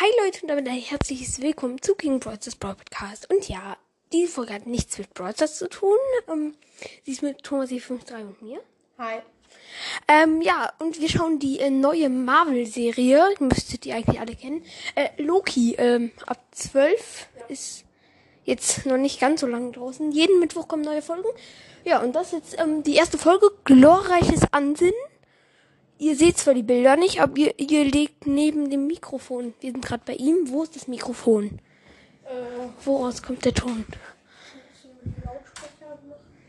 Hi Leute und damit ein herzliches Willkommen zu King Brawlers Brawl Podcast. Und ja, diese Folge hat nichts mit Brawlers zu tun. Ähm, sie ist mit Thomas 53 und mir. Hi. Ähm, ja, und wir schauen die äh, neue Marvel-Serie. Müsstet ihr eigentlich alle kennen. Äh, Loki, ähm, ab 12 ist jetzt noch nicht ganz so lange draußen. Jeden Mittwoch kommen neue Folgen. Ja, und das ist jetzt ähm, die erste Folge. Glorreiches Ansinnen. Ihr seht zwar die Bilder nicht, aber ihr, ihr legt neben dem Mikrofon. Wir sind gerade bei ihm. Wo ist das Mikrofon? Äh, Woraus kommt der Ton?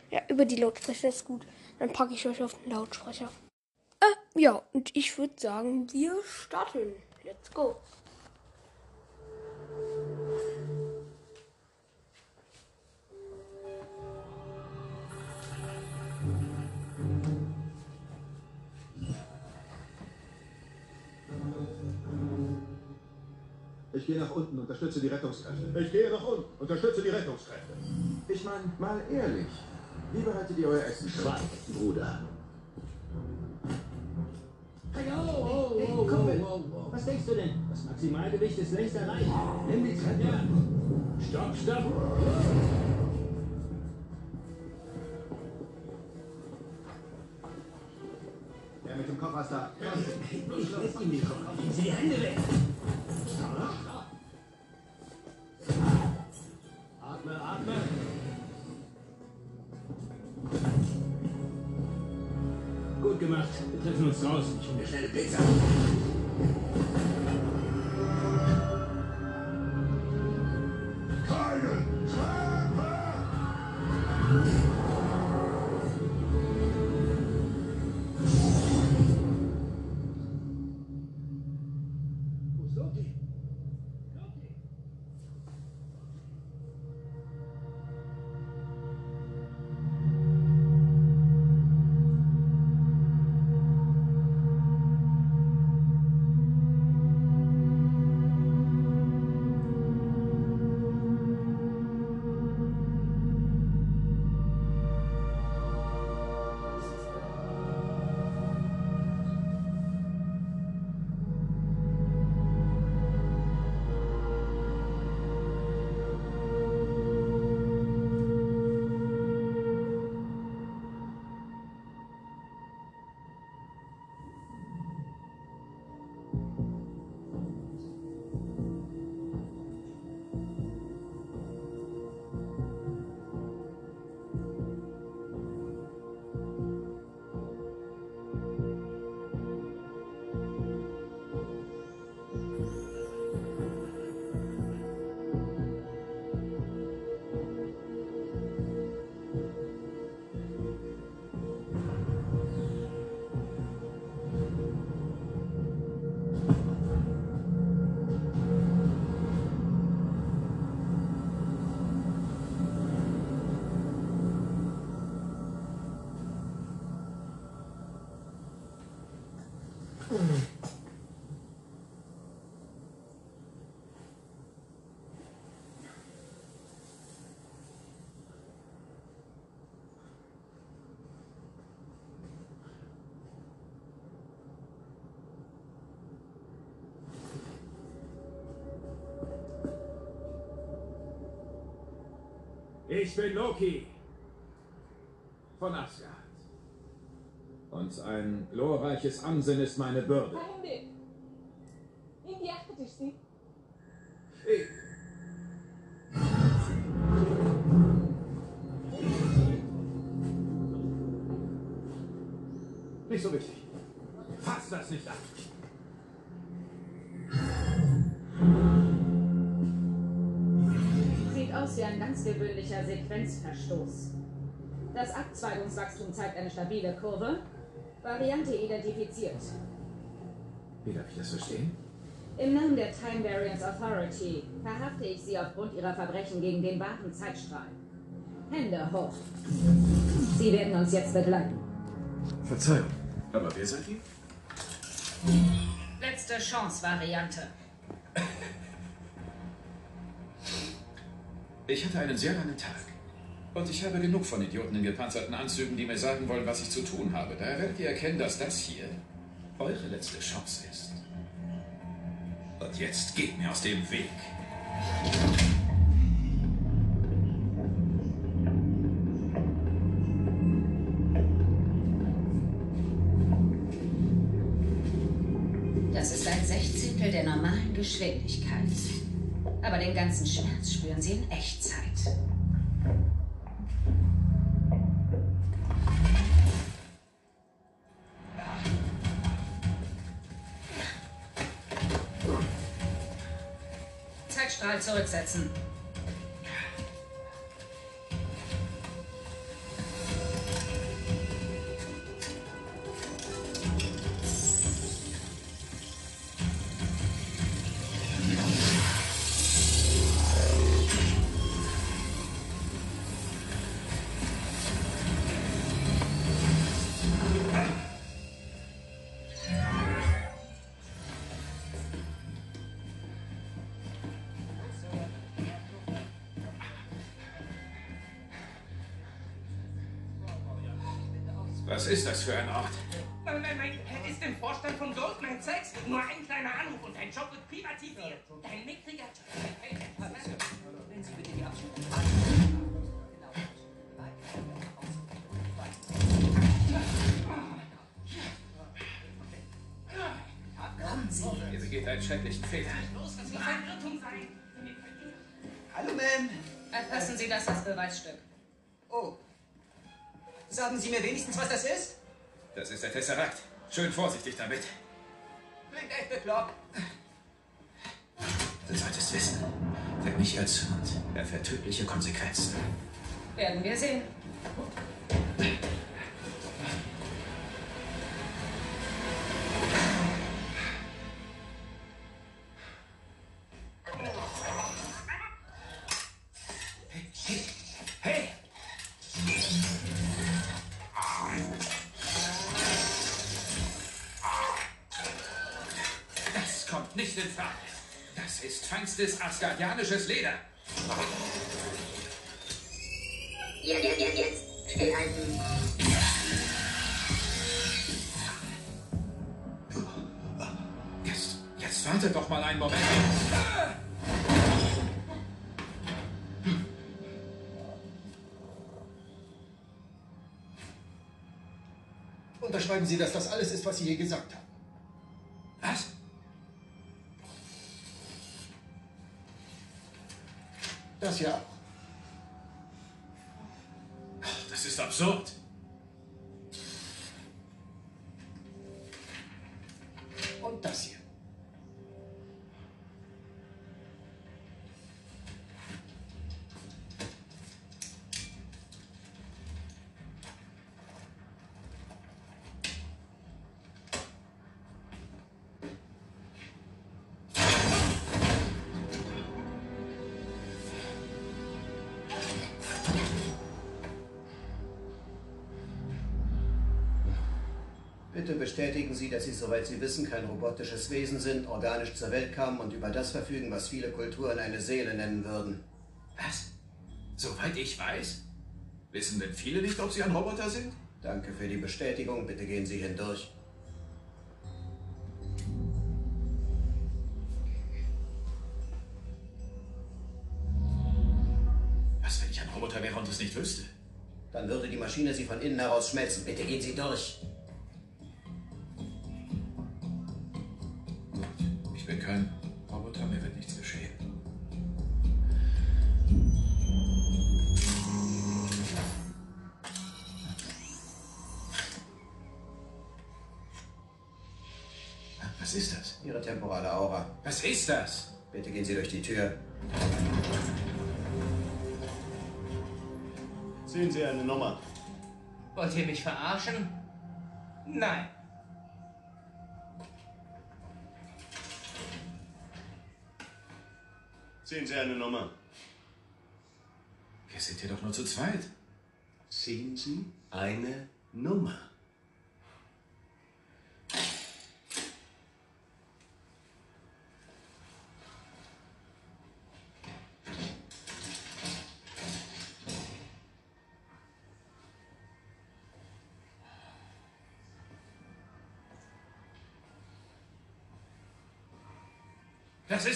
Ja, über die Lautsprecher ist gut. Dann packe ich euch auf den Lautsprecher. Äh, ja, und ich würde sagen, wir starten. Let's go. Ich gehe nach unten, unterstütze die Rettungskräfte. Ich gehe nach unten, unterstütze die Rettungskräfte. Ich meine, mal ehrlich. Wie bereitet ihr euer Essen? Schweig, Bruder. Hey, oh, oh, Hey, oh, Kumpel. oh, oh, oh. Was denkst du denn? Das Maximalgewicht ist längst erreicht. Nimm die Treppe. Ja. Stopp, stopp. Der mit dem Kopf ist da. Ich leg ihm den Kopf auf. Nehmen Sie die Hände Wir Ich bin Loki. Von Asgard. Und ein glorreiches Ansinnen ist meine Bürde. Hände. Aus wie ein ganz gewöhnlicher Sequenzverstoß. Das Abzweigungswachstum zeigt eine stabile Kurve. Variante identifiziert. Wie darf ich das verstehen? Im Namen der Time Variance Authority verhafte ich Sie aufgrund Ihrer Verbrechen gegen den wahren Zeitstrahl. Hände hoch. Sie werden uns jetzt begleiten. Verzeihung. Aber wer seid ihr? Letzte Chance-Variante. Ich hatte einen sehr langen Tag. Und ich habe genug von Idioten in gepanzerten Anzügen, die mir sagen wollen, was ich zu tun habe. Daher werdet ihr erkennen, dass das hier eure letzte Chance ist. Und jetzt geht mir aus dem Weg. Das ist ein Sechzehntel der normalen Geschwindigkeit. Aber den ganzen Schmerz spüren Sie in Echtzeit. Zeitstrahl zurücksetzen. Was ist das für ein Ort? Nein, nein, nein, er ist im Vorstand von Goldman Sachs. Nur ein kleiner Anruf und dein Job wird privatisiert. Dein mickriger Wenn Sie bitte die Abschnitte. Kommen Sie. Ihr begeht einen schrecklichen Fehler. Los, das muss ein Irrtum sein. Hallo, Ma'am. Erfassen Sie das als Beweisstück. Oh. Sagen Sie mir wenigstens, was das ist? Das ist der Tesseract. Schön vorsichtig damit. Klingt echt bekloppt. Du solltest wissen, wer mich erzürnt, erfährt tödliche Konsequenzen. Werden wir sehen. Asgardianisches Leder. Ja, ja, ja, jetzt. Stillhalten. Jetzt, jetzt warte doch mal einen Moment. Unterschreiben Sie, dass das alles ist, was Sie hier gesagt haben. Das ja auch. Das ist absurd. Bestätigen Sie, dass Sie, soweit Sie wissen, kein robotisches Wesen sind, organisch zur Welt kamen und über das verfügen, was viele Kulturen eine Seele nennen würden. Was? Soweit ich weiß? Wissen denn viele nicht, ob sie ein Roboter sind? Danke für die Bestätigung. Bitte gehen Sie hindurch. Was, wenn ich ein Roboter wäre und es nicht wüsste? Dann würde die Maschine Sie von innen heraus schmelzen. Bitte gehen Sie durch. Temporale Aura. Was ist das? Bitte gehen Sie durch die Tür. Sehen Sie eine Nummer. Wollt ihr mich verarschen? Nein. Sehen Sie eine Nummer. Wir sind hier doch nur zu zweit. Sehen Sie eine Nummer.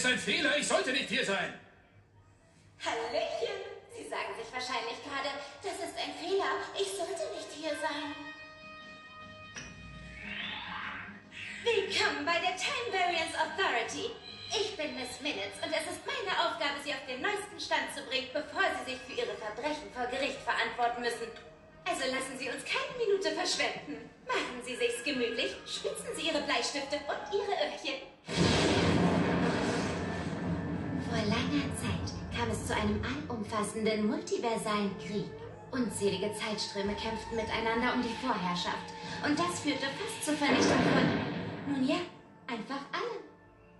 Ist ein Fehler. Ich sollte nicht hier sein. Es zu einem allumfassenden multiversalen Krieg. Unzählige Zeitströme kämpften miteinander um die Vorherrschaft. Und das führte fast zur Vernichtung von, nun ja, einfach allem.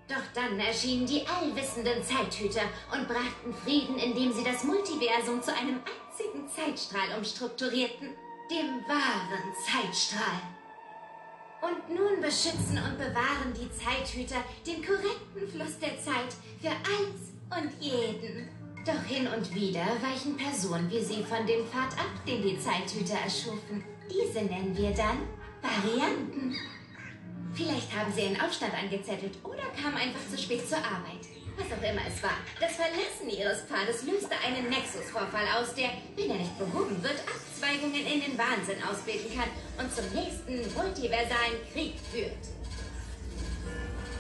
Doch dann erschienen die allwissenden Zeithüter und brachten Frieden, indem sie das Multiversum zu einem einzigen Zeitstrahl umstrukturierten, dem wahren Zeitstrahl. Und nun beschützen und bewahren die Zeithüter den korrekten Fluss der Zeit für alles und jeden. Doch hin und wieder weichen Personen wie sie von dem Pfad ab, den die Zeithüter erschufen. Diese nennen wir dann Varianten. Vielleicht haben sie einen Aufstand angezettelt oder kamen einfach zu spät zur Arbeit. Was auch immer es war, das Verlassen ihres Pfades löste einen Nexus-Vorfall aus, der, wenn er nicht behoben wird, Abzweigungen in den Wahnsinn ausbilden kann und zum nächsten multiversalen Krieg führt.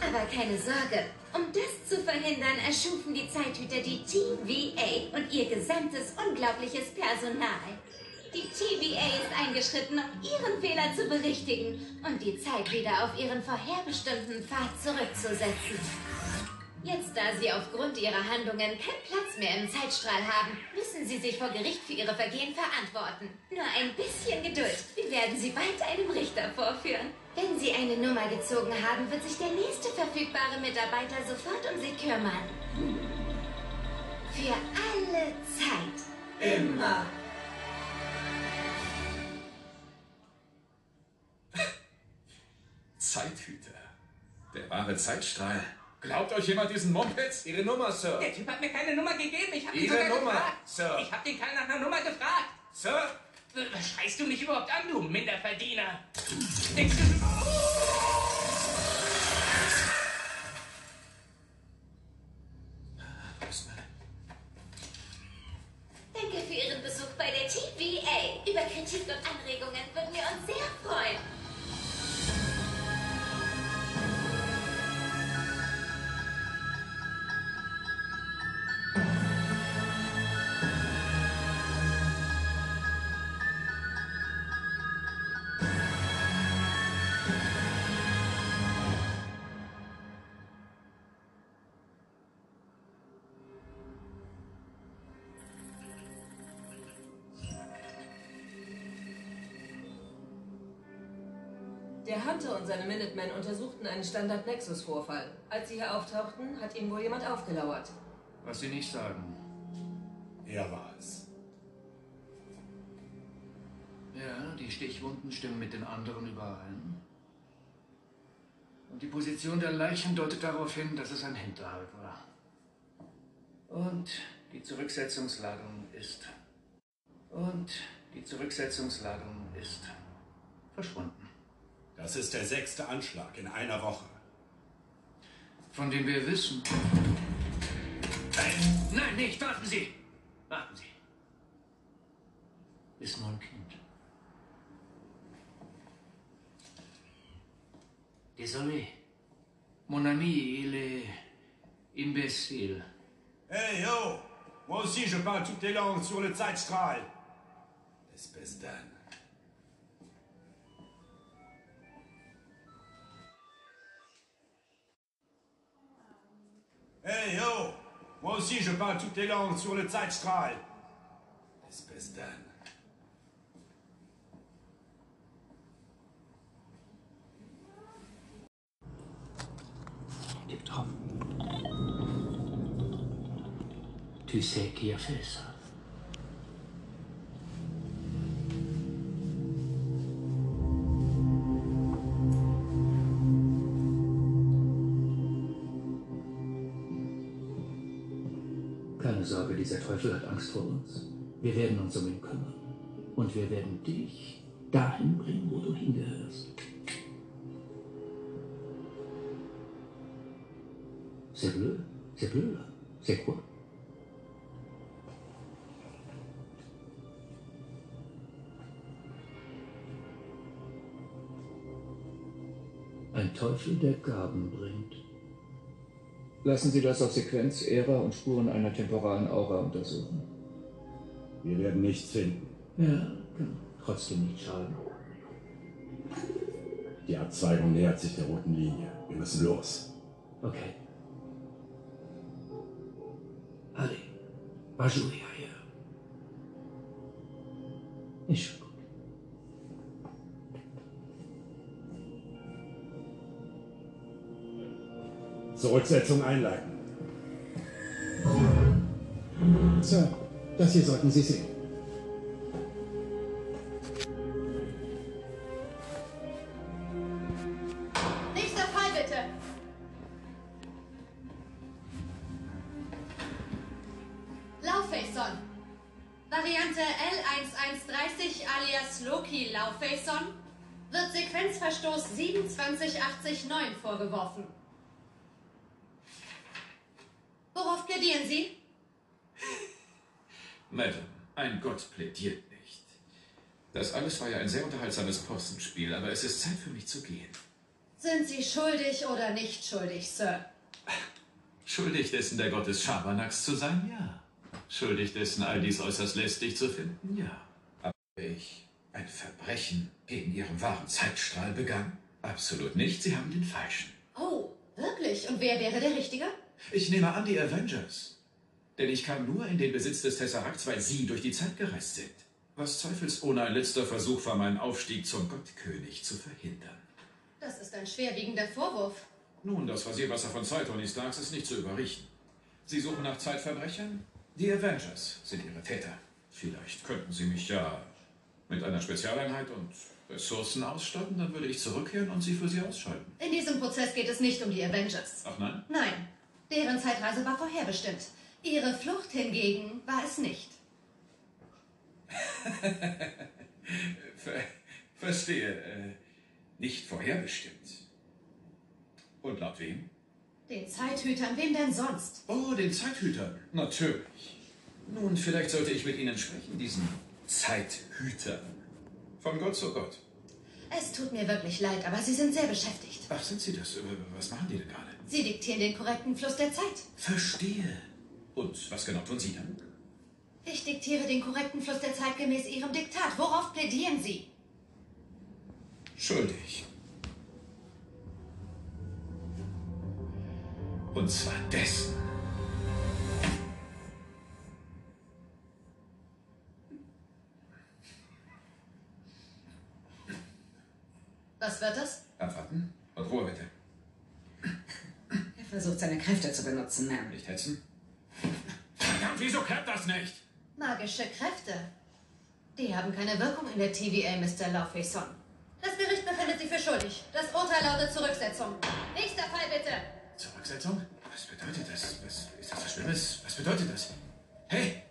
Aber keine Sorge, um das zu verhindern, erschufen die Zeithüter die TVA und ihr gesamtes unglaubliches Personal. Die TVA ist eingeschritten, um ihren Fehler zu berichtigen und die Zeit wieder auf ihren vorherbestimmten Pfad zurückzusetzen. Jetzt, da sie aufgrund ihrer Handlungen keinen Platz mehr im Zeitstrahl haben, müssen sie sich vor Gericht für ihre Vergehen verantworten. Nur ein bisschen Geduld. Wir werden sie bald einem Richter vorführen. Wenn sie eine Nummer gezogen haben, wird sich der nächste verfügbare Mitarbeiter sofort um sie kümmern. Für alle Zeit. Immer. Zeithüter. Der wahre Zeitstrahl. Glaubt euch jemand diesen Mumpitz? Ihre Nummer, Sir. Der Typ hat mir keine Nummer gegeben. Ich habe ihn Ihre sogar Nummer, gefragt. Sir. Ich habe den Kerl nach einer Nummer gefragt. Sir? Was schreist du mich überhaupt an, du Minderverdiener? Denkst du... Standard-Nexus-Vorfall. Als sie hier auftauchten, hat ihnen wohl jemand aufgelauert. Was Sie nicht sagen. Er war es. Ja, die Stichwunden stimmen mit den anderen überein. Und die Position der Leichen deutet darauf hin, dass es ein Hinterhalt war. Und die Zurücksetzungsladung ist. Und die Zurücksetzungsladung ist verschwunden. Das ist der sechste Anschlag in einer Woche. Von dem wir wissen. Nein, nein, nicht, warten Sie! Warten Sie. Ist nur ein Kind. Désolé. Mon ami, il est imbécile. Hey, yo! Moi aussi, je parle toutes les langues sur le Zeitstrahl. Espèce d'âne. Hey, yo! Moi aussi, je parle toutes les langues sur le Zeitstrahl. Espèce d'âne. Tu sais qui a fait ça? Dieser Teufel hat Angst vor uns. Wir werden uns um ihn kümmern. Und wir werden dich dahin bringen, wo du hingehörst. C'est bleu. C'est bleu, là. C'est quoi Ein Teufel, der Gaben bringt. Lassen Sie das auf Sequenz, Ära und Spuren einer temporalen Aura untersuchen. Wir werden nichts finden. Ja, kann trotzdem nicht schaden. Die Abzweigung nähert sich der roten Linie. Wir müssen los. Okay. Allez, va jouer ailleurs. Zurücksetzung einleiten. Sir, das hier sollten Sie sehen. Unterhaltsames Postenspiel, aber es ist Zeit für mich zu gehen. Sind Sie schuldig oder nicht schuldig, Sir? Schuldig dessen, der Gott des Schabernacks zu sein? Ja. Schuldig dessen, all dies äußerst lästig zu finden? Ja. Aber ich ein Verbrechen gegen Ihren wahren Zeitstrahl begangen? Absolut nicht. Sie haben den falschen. Oh, wirklich? Und wer wäre der Richtige? Ich nehme an, die Avengers. Denn ich kam nur in den Besitz des Tesseracts, weil Sie durch die Zeit gereist sind. Was zweifelsohne ein letzter Versuch war, meinen Aufstieg zum Gottkönig zu verhindern. Das ist ein schwerwiegender Vorwurf. Nun, das Rasierwasser von zwei Tony Starks ist nicht zu überrichten. Sie suchen nach Zeitverbrechern? Die Avengers sind ihre Täter. Vielleicht könnten Sie mich ja mit einer Spezialeinheit und Ressourcen ausstatten, dann würde ich zurückkehren und sie für Sie ausschalten. In diesem Prozess geht es nicht um die Avengers. Ach nein? Nein, deren Zeitreise war vorherbestimmt. Ihre Flucht hingegen war es nicht. Ver verstehe. Äh, nicht vorherbestimmt. Und laut wem? Den Zeithütern, wem denn sonst? Oh, den Zeithütern. Natürlich. Nun, vielleicht sollte ich mit Ihnen sprechen, diesen Zeithütern. Von Gott zu Gott. Es tut mir wirklich leid, aber Sie sind sehr beschäftigt. Ach, sind Sie das? Äh, Was machen die denn gerade? Sie diktieren den korrekten Fluss der Zeit. Verstehe. Und was genau tun Sie dann? Ich diktiere den korrekten Fluss der Zeit gemäß Ihrem Diktat. Worauf plädieren Sie? Schuldig. Und zwar dessen. Was wird das? Abwarten und Ruhe bitte. Er versucht seine Kräfte zu benutzen, Ma'am. Nicht hetzen. Verdammt, wieso klappt das nicht? Magische Kräfte. Die haben keine Wirkung in der TVA, Mr. Laufeyson. Das Gericht befindet Sie für schuldig. Das Urteil lautet Zurücksetzung. Nächster Fall bitte. Zurücksetzung? Was bedeutet das? Was, ist das was Schlimmes? Was bedeutet das? Hey,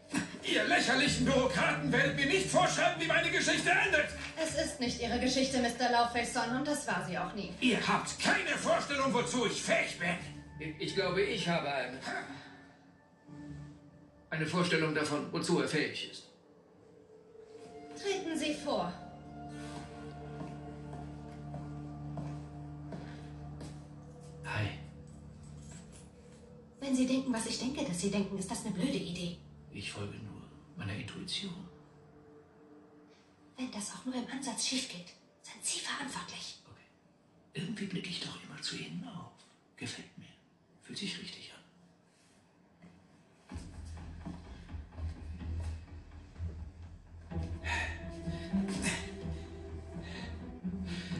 ihr lächerlichen Bürokraten werdet mir nicht vorschreiben, wie meine Geschichte endet! Es ist nicht Ihre Geschichte, Mr. Laufeyson, und das war sie auch nie. Ihr habt keine Vorstellung, wozu ich fähig bin! Ich, ich glaube, ich habe eine. Eine Vorstellung davon, wozu er fähig ist. Treten Sie vor. Hi. Wenn Sie denken, was ich denke, dass Sie denken, ist das eine blöde Idee. Ich folge nur meiner Intuition. Wenn das auch nur im Ansatz schief geht, sind Sie verantwortlich. Irgendwie blicke ich doch immer zu Ihnen auf. Gefällt mir. Fühlt sich richtig an.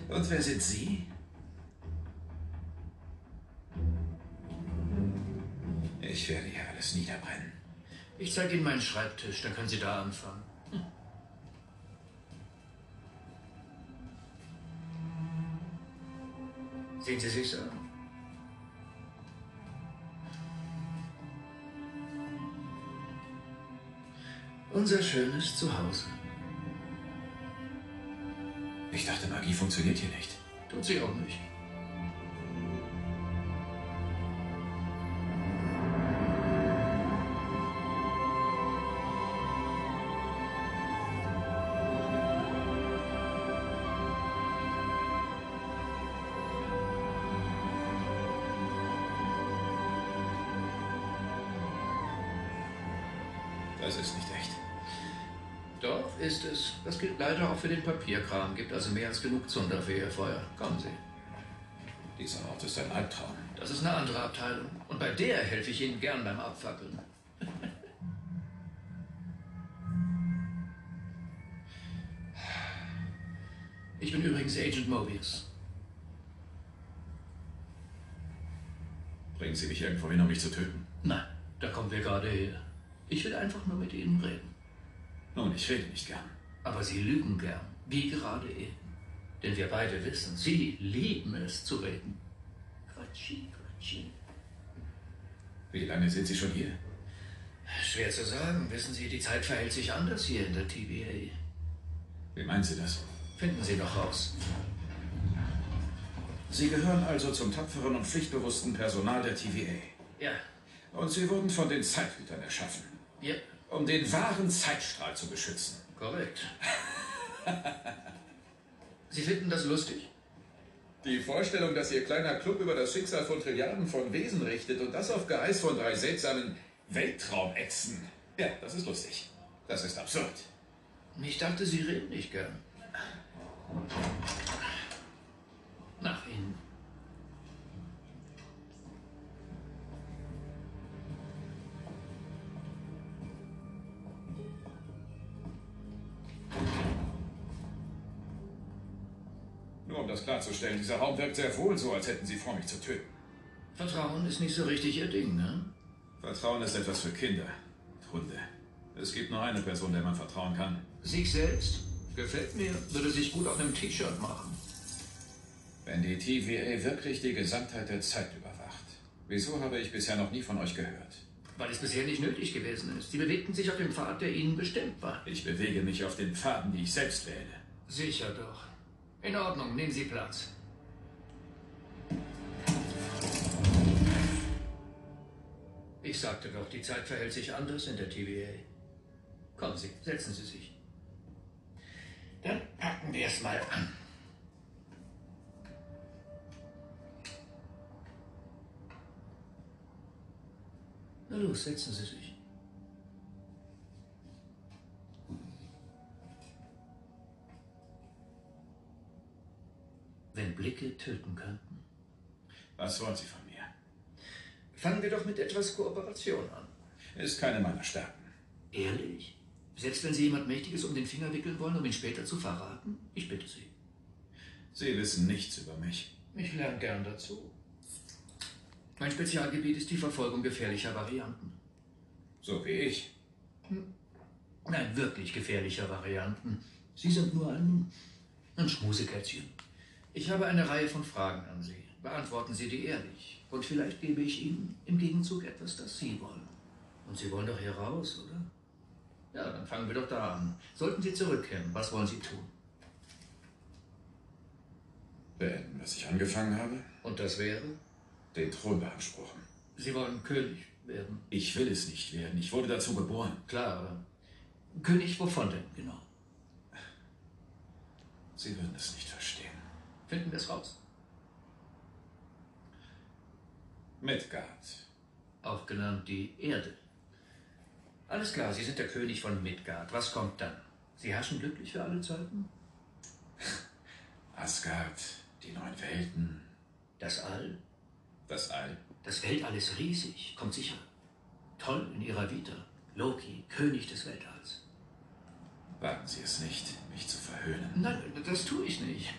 Und wer sind Sie? Ich werde hier alles niederbrennen. Ich zeige Ihnen meinen Schreibtisch, dann können Sie da anfangen. Sehen Sie sich's an. Unser schönes Zuhause. Ich dachte, Magie funktioniert hier nicht. Tut sie auch nicht. Leider auch für den Papierkram. Gibt also mehr als genug Zunder für Ihr Feuer. Kommen Sie. Dieser Ort ist ein Albtraum. Das ist eine andere Abteilung. Und bei der helfe ich Ihnen gern beim Abfackeln. Ich bin übrigens Agent Mobius. Bringen Sie mich irgendwo hin, um mich zu töten? Nein, da kommen wir gerade her. Ich will einfach nur mit Ihnen reden. Nun, ich rede nicht gern. Aber Sie lügen gern, wie gerade eben. Denn wir beide wissen, Sie lieben es zu reden. Quatschi, quatschi. Wie lange sind Sie schon hier? Schwer zu sagen. Wissen Sie, die Zeit verhält sich anders hier in der TVA. Wie meinen Sie das? Finden Sie noch raus. Sie gehören also zum tapferen und pflichtbewussten Personal der TVA. Ja. Und Sie wurden von den Zeithütern erschaffen. Ja. Um den wahren Zeitstrahl zu beschützen. Korrekt. Sie finden das lustig? Die Vorstellung, dass Ihr kleiner Club über das Schicksal von Trilliarden von Wesen richtet und das auf Geheiß von drei seltsamen Weltraumechsen. Ja, das ist lustig. Das ist absurd. Ich dachte, Sie reden nicht gern. Nach Ihnen. Das klarzustellen, dieser Raum wirkt sehr wohl so, als hätten Sie vor, mich zu töten. Vertrauen ist nicht so richtig Ihr Ding, ne? Vertrauen ist etwas für Kinder und Hunde. Es gibt nur eine Person, der man vertrauen kann. Sich selbst? Gefällt mir. Würde sich gut auf einem T-Shirt machen. Wenn die TVA wirklich die Gesamtheit der Zeit überwacht, wieso habe ich bisher noch nie von euch gehört? Weil es bisher nicht nötig gewesen ist. Sie bewegten sich auf dem Pfad, der Ihnen bestimmt war. Ich bewege mich auf den Pfaden, die ich selbst wähle. Sicher doch. In Ordnung, nehmen Sie Platz. Ich sagte doch, die Zeit verhält sich anders in der TVA. Kommen Sie, setzen Sie sich. Dann packen wir es mal an. Na los, setzen Sie sich. Wenn Blicke töten könnten. Was wollen Sie von mir? Fangen wir doch mit etwas Kooperation an. Ist keine meiner Stärken. Ehrlich? Selbst wenn Sie jemand Mächtiges um den Finger wickeln wollen, um ihn später zu verraten? Ich bitte Sie. Sie wissen nichts über mich. Ich lerne gern dazu. Mein Spezialgebiet ist die Verfolgung gefährlicher Varianten. So wie ich. Nein, wirklich gefährlicher Varianten. Sie sind nur ein, ein Schmusekätzchen. Ich habe eine Reihe von Fragen an Sie. Beantworten Sie die ehrlich. Und vielleicht gebe ich Ihnen im Gegenzug etwas, das Sie wollen. Und Sie wollen doch hier raus, oder? Ja, dann fangen wir doch da an. Sollten Sie zurückkehren, was wollen Sie tun? Beenden, was ich angefangen habe? Und das wäre? Den Thron beanspruchen. Sie wollen König werden. Ich will es nicht werden. Ich wurde dazu geboren. Klar, aber König wovon denn genau? Sie würden es nicht verstehen. Finden wir es raus. Midgard. Auch genannt die Erde. Alles klar, Sie sind der König von Midgard. Was kommt dann? Sie herrschen glücklich für alle Zeiten? Asgard, die neun Welten. Das All? Das All. Das Weltall ist riesig, kommt sicher. Toll in Ihrer Vita. Loki, König des Weltalls. Wagen Sie es nicht, mich zu verhöhnen. Nein, das tue ich nicht.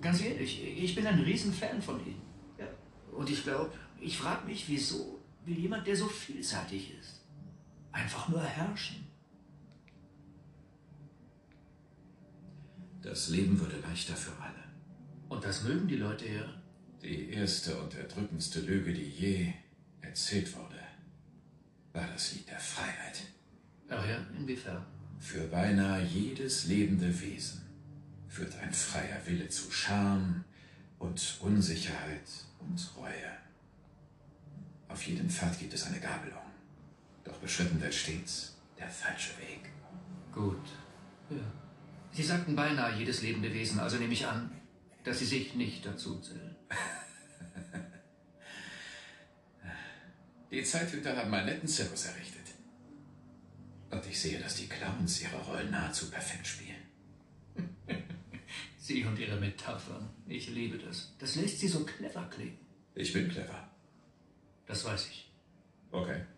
Ganz ehrlich, ich bin ein Riesenfan von Ihnen. Ja. Und ich glaube, ich frage mich, wieso will jemand, der so vielseitig ist, einfach nur herrschen? Das Leben würde leichter für alle. Und das mögen die Leute ja. Die erste und erdrückendste Lüge, die je erzählt wurde, war das Lied der Freiheit. Ach ja, inwiefern? Für beinahe jedes lebende Wesen führt ein freier Wille zu Scham und Unsicherheit und Reue. Auf jedem Pfad gibt es eine Gabelung. Doch beschritten wird stets der falsche Weg. Gut. Ja. Sie sagten beinahe jedes lebende Wesen, also nehme ich an, dass Sie sich nicht dazu zählen. Die Zeithüter haben einen netten Zirkus errichtet. ich sehe, dass die Clowns ihre Rollen nahezu perfekt spielen. Sie und Ihre Metaphern. Ich liebe das. Das lässt Sie so clever klingen. Ich bin clever. Das weiß ich. Okay. Okay.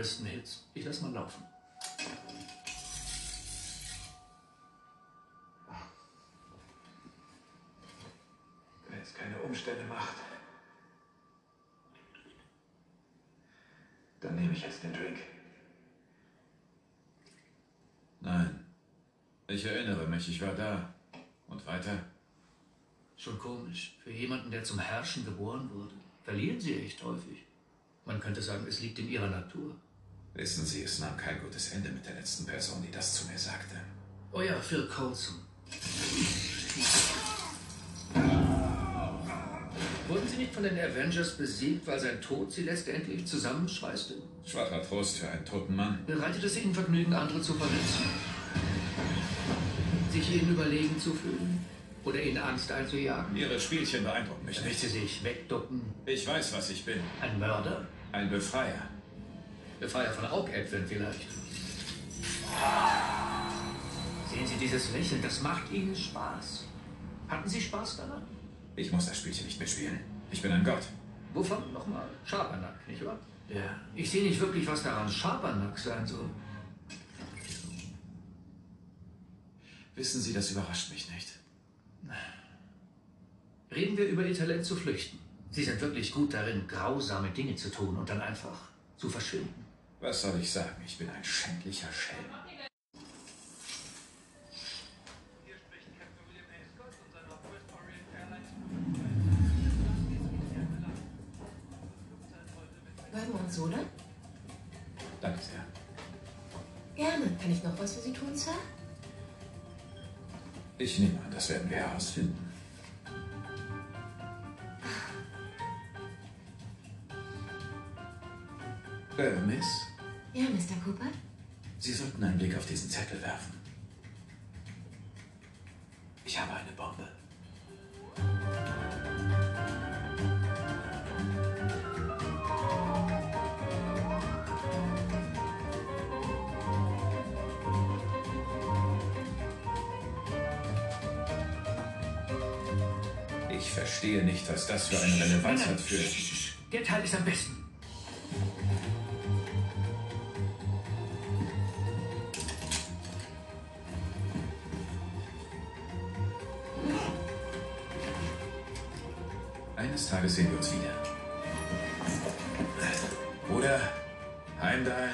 Größten Hits. Ich lass mal laufen. Wenn es keine Umstände macht, dann nehme ich jetzt den Drink. Nein. Ich erinnere mich, ich war da. Und weiter? Schon komisch. Für jemanden, der zum Herrschen geboren wurde, verlieren Sie echt häufig. Man könnte sagen, es liegt in Ihrer Natur. Wissen Sie, es nahm kein gutes Ende mit der letzten Person, die das zu mir sagte. Oh ja, Phil Coulson. Wurden Sie nicht von den Avengers besiegt, weil sein Tod Sie letztendlich zusammenschweißte? Schwacher Trost für einen toten Mann. Bereitet es Ihnen Vergnügen, andere zu verletzen? Sich Ihnen überlegen zu fühlen? Oder Ihnen Angst einzujagen? Ihre Spielchen beeindrucken mich nicht. Sie sich wegducken? Ich weiß, was ich bin. Ein Mörder? Ein Befreier. Befreier von Augäpfeln vielleicht. Sehen Sie dieses Lächeln, das macht Ihnen Spaß. Hatten Sie Spaß daran? Ich muss das Spielchen nicht mitspielen. Ich bin ein Gott. Wovon nochmal? Schabernack, nicht wahr? Ja. Ich sehe nicht wirklich, was daran Schabernack sein soll. Wissen Sie, das überrascht mich nicht. Reden wir über Ihr Talent zu flüchten. Sie sind wirklich gut darin, grausame Dinge zu tun und dann einfach zu verschwinden. Was soll ich sagen? Ich bin ein schändlicher Schelm. Bleiben wir uns so lang? Danke sehr. Gerne. Kann ich noch was für Sie tun, Sir? Ich nehme an, das werden wir herausfinden. Äh, Miss, Ja, Mr. Cooper? Sie sollten einen Blick auf diesen Zettel werfen. Ich habe eine Bombe. Ich verstehe nicht, was das für eine Relevanz hat für... Der Teil ist am besten. Eines Tages sehen wir uns wieder. Bruder, Heimdall,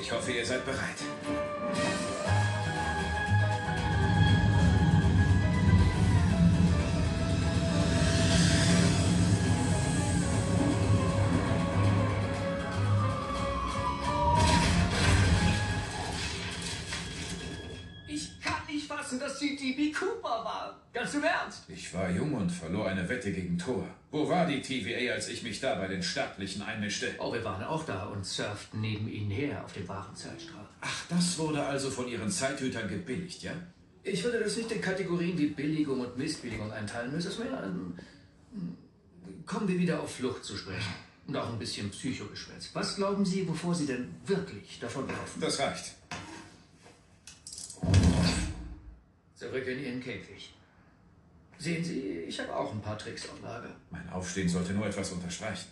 ich hoffe, ihr seid bereit. Verlor eine Wette gegen Thor. Wo war die TVA, als ich mich da bei den Sterblichen einmischte? Oh, wir waren auch da und surften neben Ihnen her auf dem wahren Zeitstrahl. Ach, das wurde also von Ihren Zeithütern gebilligt, ja? Ich würde das nicht in Kategorien wie Billigung und Missbilligung einteilen. Es ist mehr ein... Kommen wir wieder auf Flucht zu sprechen. Und auch ein bisschen Psychogeschwätz. Was glauben Sie, wovor Sie denn wirklich davonlaufen? Das reicht. Zurück in Ihren Käfig. Sehen Sie, ich habe auch ein paar Tricks auf Lager. Mein Aufstehen sollte nur etwas unterstreichen.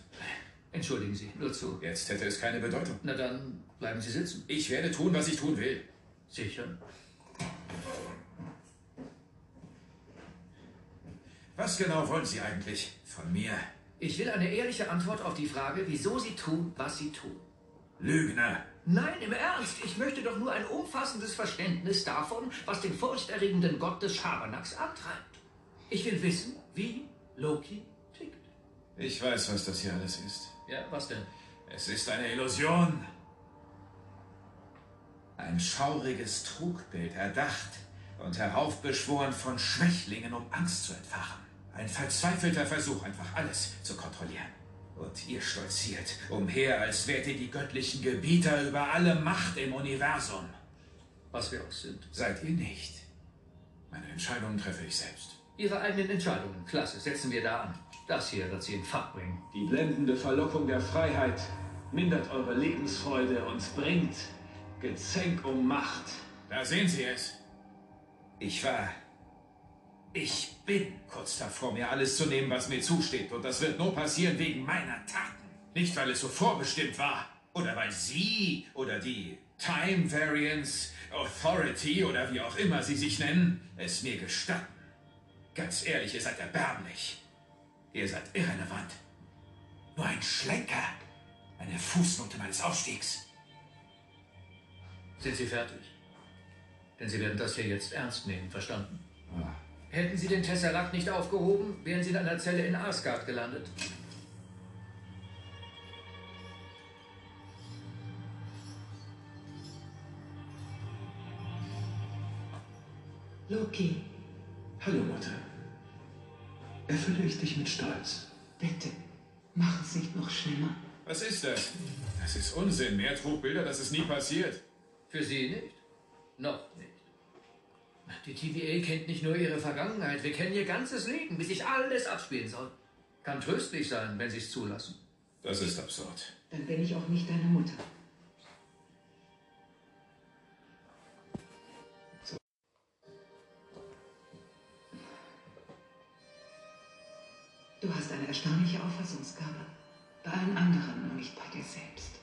Entschuldigen Sie, nur zu. Jetzt hätte es keine Bedeutung. Na dann bleiben Sie sitzen. Ich werde tun, was ich tun will. Sicher. Was genau wollen Sie eigentlich von mir? Ich will eine ehrliche Antwort auf die Frage, wieso Sie tun, was Sie tun. Lügner. Nein, im Ernst. Ich möchte doch nur ein umfassendes Verständnis davon, was den furchterregenden Gott des Schabernacks antreibt. Ich will wissen, wie Loki tickt. Ich weiß, was das hier alles ist. Ja, was denn? Es ist eine Illusion. Ein schauriges Trugbild, erdacht, und heraufbeschworen von Schwächlingen, um Angst zu entfachen. Ein verzweifelter Versuch, einfach alles zu kontrollieren. Und ihr stolziert umher, als wärt ihr die göttlichen Gebieter über alle Macht im Universum. Was wir auch sind. Seid ihr nicht. Meine Entscheidungen treffe ich selbst. Ihre eigenen Entscheidungen. Klasse, setzen wir da an. Das hier wird Sie in Fach bringen. Die blendende Verlockung der Freiheit mindert eure Lebensfreude und bringt Gezänk um Macht. Da sehen Sie es. Ich war. Ich bin kurz davor, mir alles zu nehmen, was mir zusteht. Und das wird nur passieren wegen meiner Taten. Nicht, weil es so vorbestimmt war. Oder weil Sie oder die Time Variance Authority oder wie auch immer Sie sich nennen, es mir gestatten. Ganz ehrlich, ihr seid erbärmlich. Ihr seid irrelevant. Nur ein Schlenker. Eine Fußnote meines Aufstiegs. Sind Sie fertig? Denn Sie werden das hier jetzt ernst nehmen, verstanden? Hätten Sie den Tesseract nicht aufgehoben, wären Sie in einer Zelle in Asgard gelandet. Loki, Hallo, Mutter. Erfülle ich dich mit Stolz. bitte, mach es nicht noch schlimmer. Was ist das? Das ist Unsinn. Mehr Trugbilder, das ist nie passiert. Für Sie nicht? Noch nicht. Die TVA kennt nicht nur ihre Vergangenheit, wir kennen ihr ganzes Leben, wie sich alles abspielen soll. Kann tröstlich sein, wenn Sie es zulassen. Das ist absurd. Dann bin ich auch nicht deine Mutter. Du hast eine erstaunliche Auffassungsgabe. Bei allen anderen, nur nicht bei dir selbst.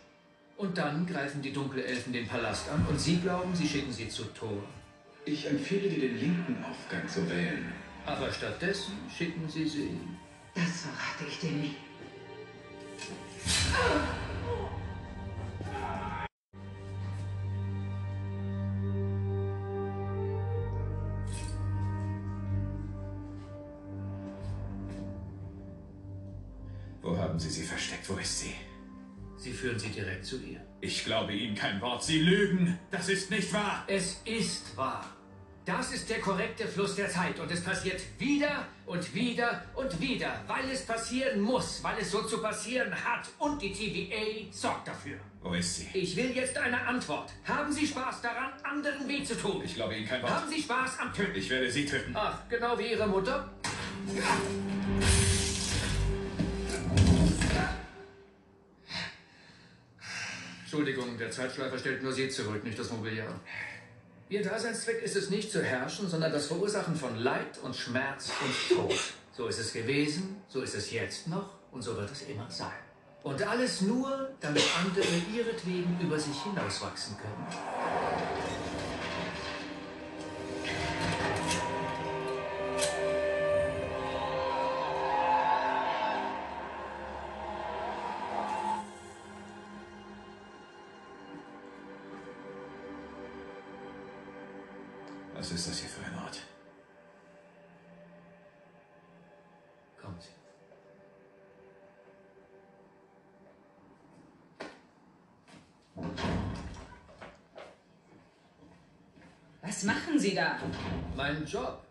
Und dann greifen die Dunkelelfen den Palast an und Sie glauben, Sie schicken sie zu Thor. Ich empfehle dir, den linken Aufgang zu wählen. Aber stattdessen schicken Sie sie. Das verrate ich dir nie. Wo führen sie direkt zu ihr. Ich glaube Ihnen kein Wort. Sie lügen. Das ist nicht wahr. Es ist wahr. Das ist der korrekte Fluss der Zeit und es passiert wieder und wieder und wieder, weil es passieren muss, weil es so zu passieren hat und die TVA sorgt dafür. Wo ist sie? Ich will jetzt eine Antwort. Haben Sie Spaß daran, anderen weh zu tun? Ich glaube Ihnen kein Wort. Haben Sie Spaß am Töten? Ich werde Sie töten. Ach, genau wie Ihre Mutter? Entschuldigung, der Zeitschleifer stellt nur Sie zurück, nicht das Mobiliar. Ihr Daseinszweck ist es nicht zu herrschen, sondern das Verursachen von Leid und Schmerz und Tod. So ist es gewesen, so ist es jetzt noch und so wird es immer sein. Und alles nur, damit andere ihretwegen über sich hinauswachsen können. Sie da? Mein Job.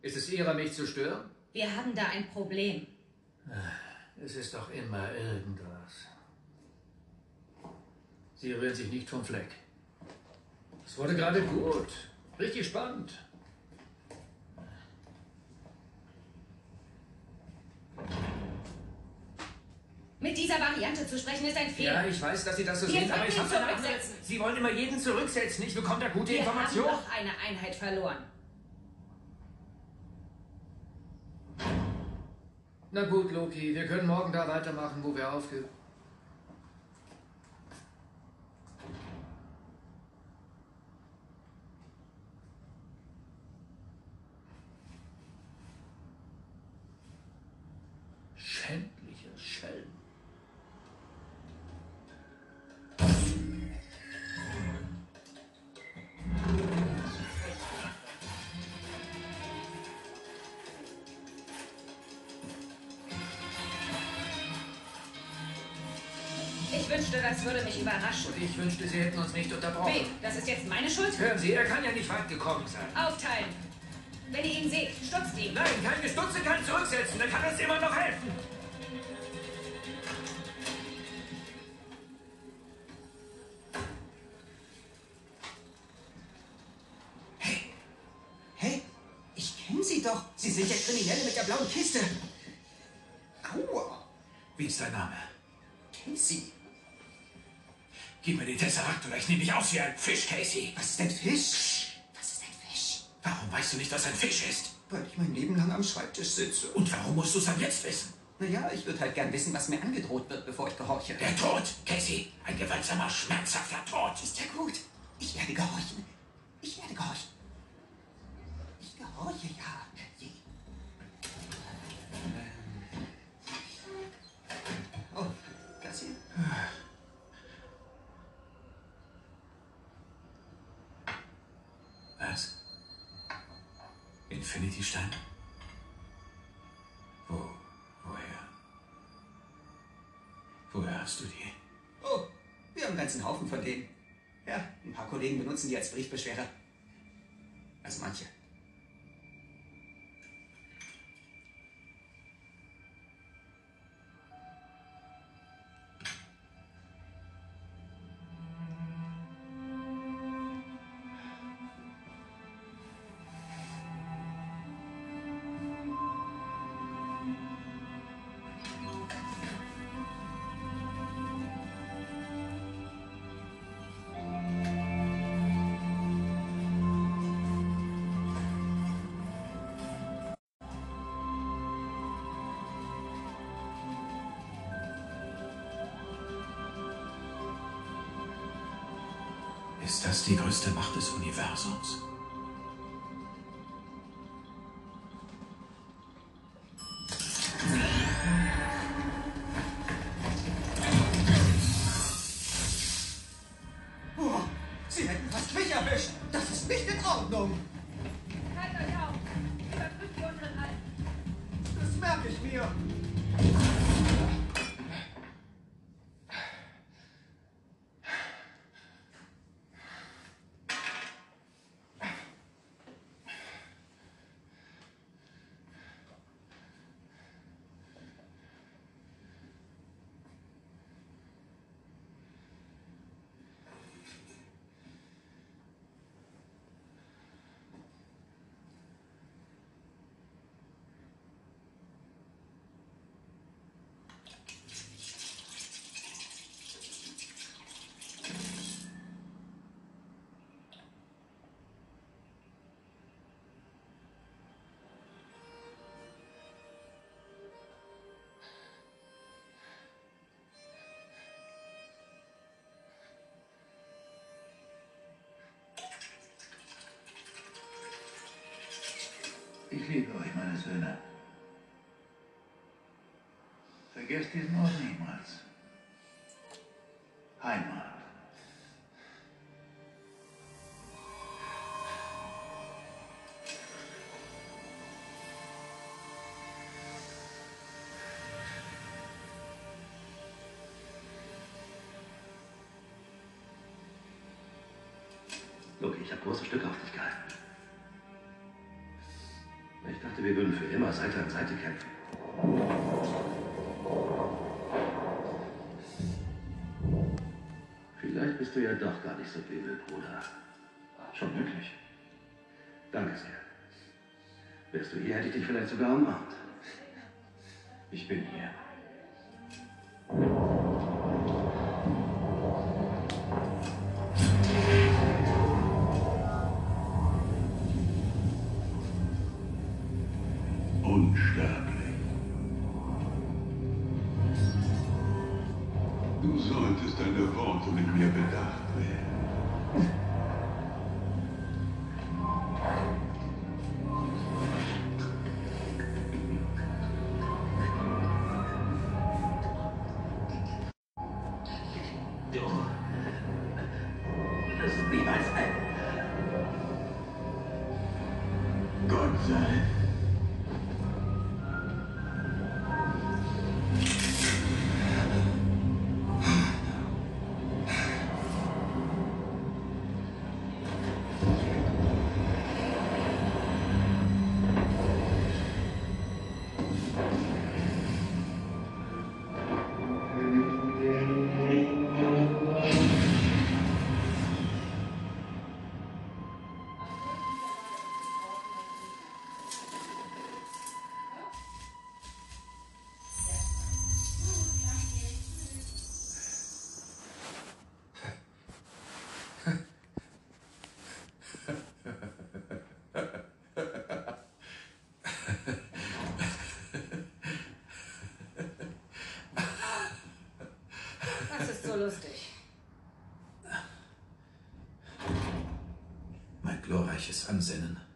Ist es Ihrer, mich zu stören? Wir haben da ein Problem. Es ist doch immer irgendwas. Sie rühren sich nicht vom Fleck. Es wurde gerade gut. Richtig spannend. Mit dieser Variante zu sprechen ist ein Fehler. Ja, ich weiß, dass Sie das so Wir sehen, aber ich habe eine andere... Sie wollen immer jeden zurücksetzen. Ich bekomme da gute Wir Informationen. haben doch eine Einheit verloren. Na gut, Loki, wir können morgen da weitermachen, wo wir aufgehört Schändlicher das würde mich überraschen. Und ich wünschte, Sie hätten uns nicht unterbrochen. Wait, das ist jetzt meine Schuld? Hören Sie, er kann ja nicht weit gekommen sein. Aufteilen. Wenn ihr ihn seht, stutzt ihn. Nein, kein Gestutze kann zurücksetzen. Er kann uns immer noch helfen. Gib mir den Tesseract oder ich nehme dich aus wie ein Fisch, Casey. Was ist ein Fisch? Was ist ein Fisch? Warum weißt du nicht, was ein Fisch ist? Weil ich mein Leben lang am Schreibtisch sitze. Und warum musst du es dann jetzt wissen? Naja, ich würde halt gern wissen, was mir angedroht wird, bevor ich gehorche. Der Tod, Casey. Ein gewaltsamer, schmerzhafter Tod. Ist ja gut. Ich werde gehorchen. Ich werde gehorchen. Ich gehorche, ja. Je. Ähm. Oh, das hier? Was? Infinity-Stein? Wo? Woher? Woher hast du die? Oh, wir haben einen ganzen Haufen von denen. Ja, ein paar Kollegen benutzen die als Briefbeschwerer. Die größte Macht des Universums? Sie hätten fast mich erwischt. Das ist nicht in Ordnung. Halt euch auf. Überprüft die unteren Alten. Das merke ich mir. Ich liebe euch, meine Söhne. Vergesst diesen Ort niemals. Heimat. Loki, ich habe große Stücke auf dich gehalten. Ich dachte, wir würden für immer Seite an Seite kämpfen. Vielleicht bist du ja doch gar nicht so übel, Bruder. Schon möglich. Danke sehr. Wärst du hier, hätte ich dich vielleicht sogar umarmt. Ich bin hier. Glorreiches Ansinnen.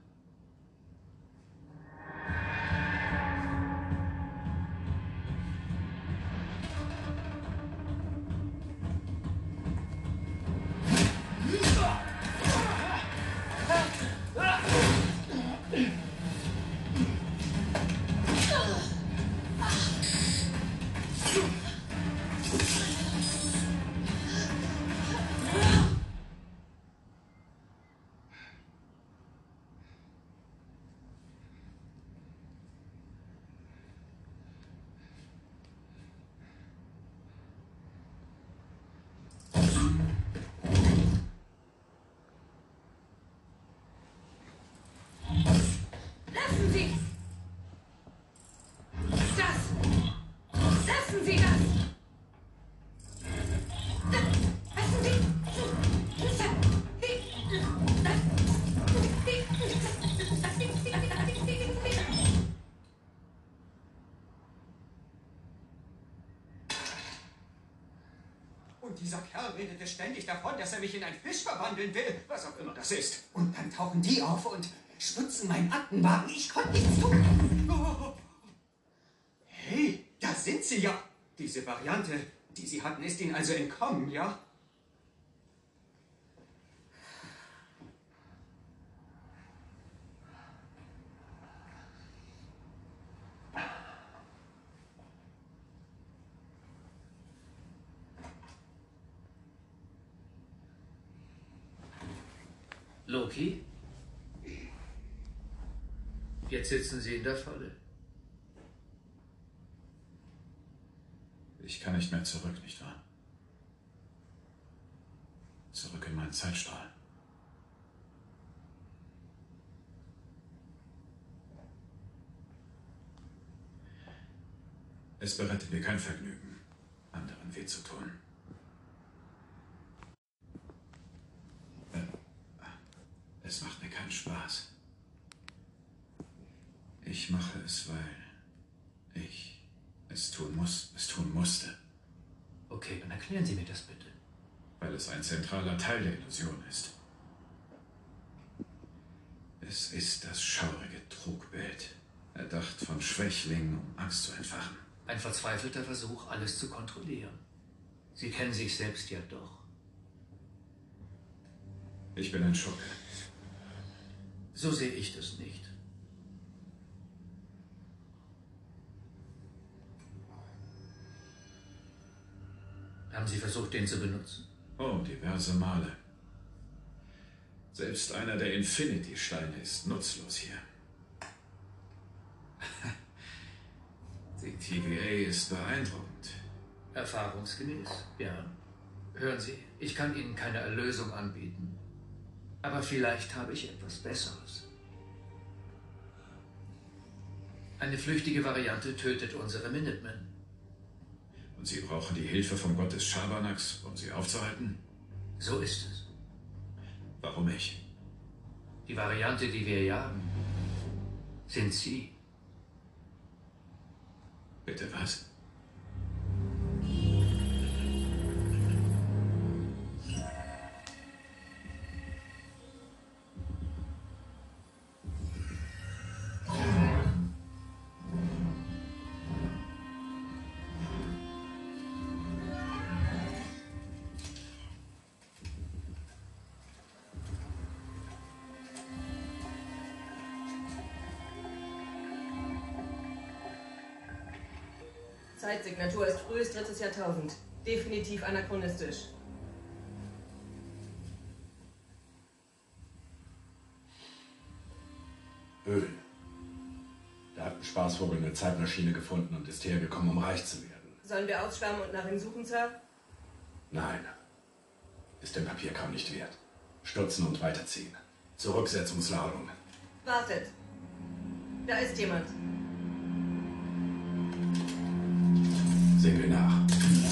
Und dieser Kerl redete ständig davon, dass er mich in einen Fisch verwandeln will, was auch immer das ist. Und dann tauchen die auf und stutzen meinen Aktenwagen. Ich konnte nichts tun. Hey, da sind sie ja. Diese Variante, die sie hatten, ist ihnen also entkommen, ja? Sie in der Falle. Ich kann nicht mehr zurück, nicht wahr? Zurück in meinen Zeitstrahl. Es bereitet mir kein Vergnügen, anderen weh zu tun. Äh, Es macht mir keinen Spaß. Ich mache es, weil ich es tun muss, es tun musste. Okay, dann erklären Sie mir das bitte. Weil es ein zentraler Teil der Illusion ist. Es ist das schaurige Trugbild, erdacht von Schwächlingen, um Angst zu entfachen. Ein verzweifelter Versuch, alles zu kontrollieren. Sie kennen sich selbst ja doch. Ich bin ein Schurke. So sehe ich das nicht. Haben Sie versucht, den zu benutzen? Oh, diverse Male. Selbst einer der Infinity-Steine ist nutzlos hier. Die TVA ist beeindruckend. Erfahrungsgemäß, ja. Hören Sie, ich kann Ihnen keine Erlösung anbieten. Aber vielleicht habe ich etwas Besseres. Eine flüchtige Variante tötet unsere Minutemen. Und Sie brauchen die Hilfe vom Gott des Schabernacks, um sie aufzuhalten? So ist es. Warum ich? Die Variante, die wir jagen, sind Sie. Bitte was? Zeitsignatur ist frühes drittes Jahrtausend. Definitiv anachronistisch. Öl. Da hat ein Spaßvogel eine Zeitmaschine gefunden und ist hergekommen, um reich zu werden. Sollen wir ausschwärmen und nach ihm suchen, Sir? Nein. Ist der Papierkram nicht wert. Stutzen und weiterziehen. Zurücksetzungsladung. Wartet. Da ist jemand. Sehen wir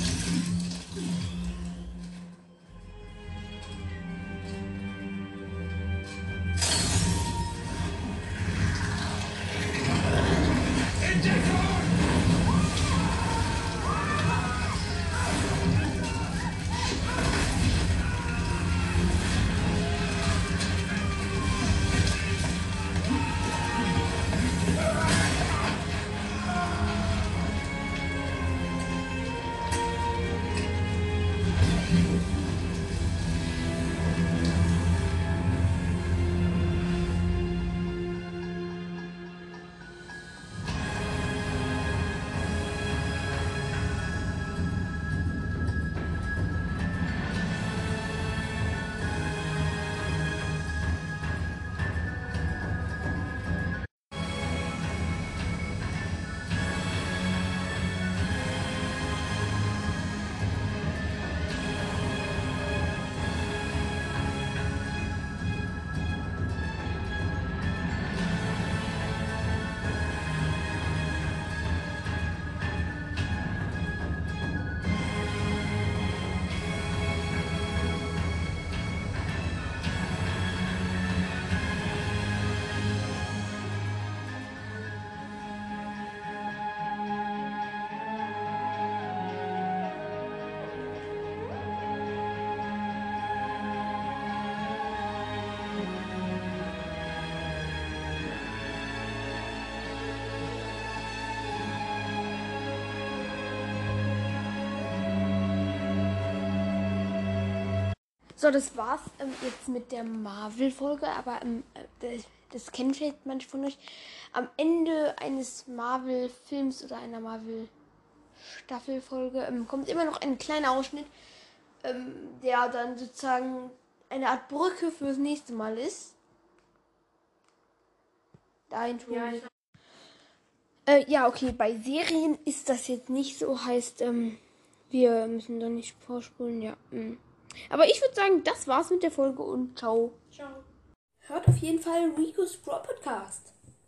So, das war's ähm, jetzt mit der Marvel-Folge, aber ähm, äh, das, das kennen vielleicht manche von euch. Am Ende eines Marvel-Films oder einer Marvel-Staffelfolge ähm, kommt immer noch ein kleiner Ausschnitt, ähm, der dann sozusagen eine Art Brücke fürs nächste Mal ist. Dahin Ja, ich äh, ja, okay, bei Serien ist das jetzt nicht so, heißt, ähm, wir müssen da nicht vorspulen, ja. mm. Aber ich würde sagen, das war's mit der Folge und ciao. Ciao. Hört auf jeden Fall Rico's Pro Podcast.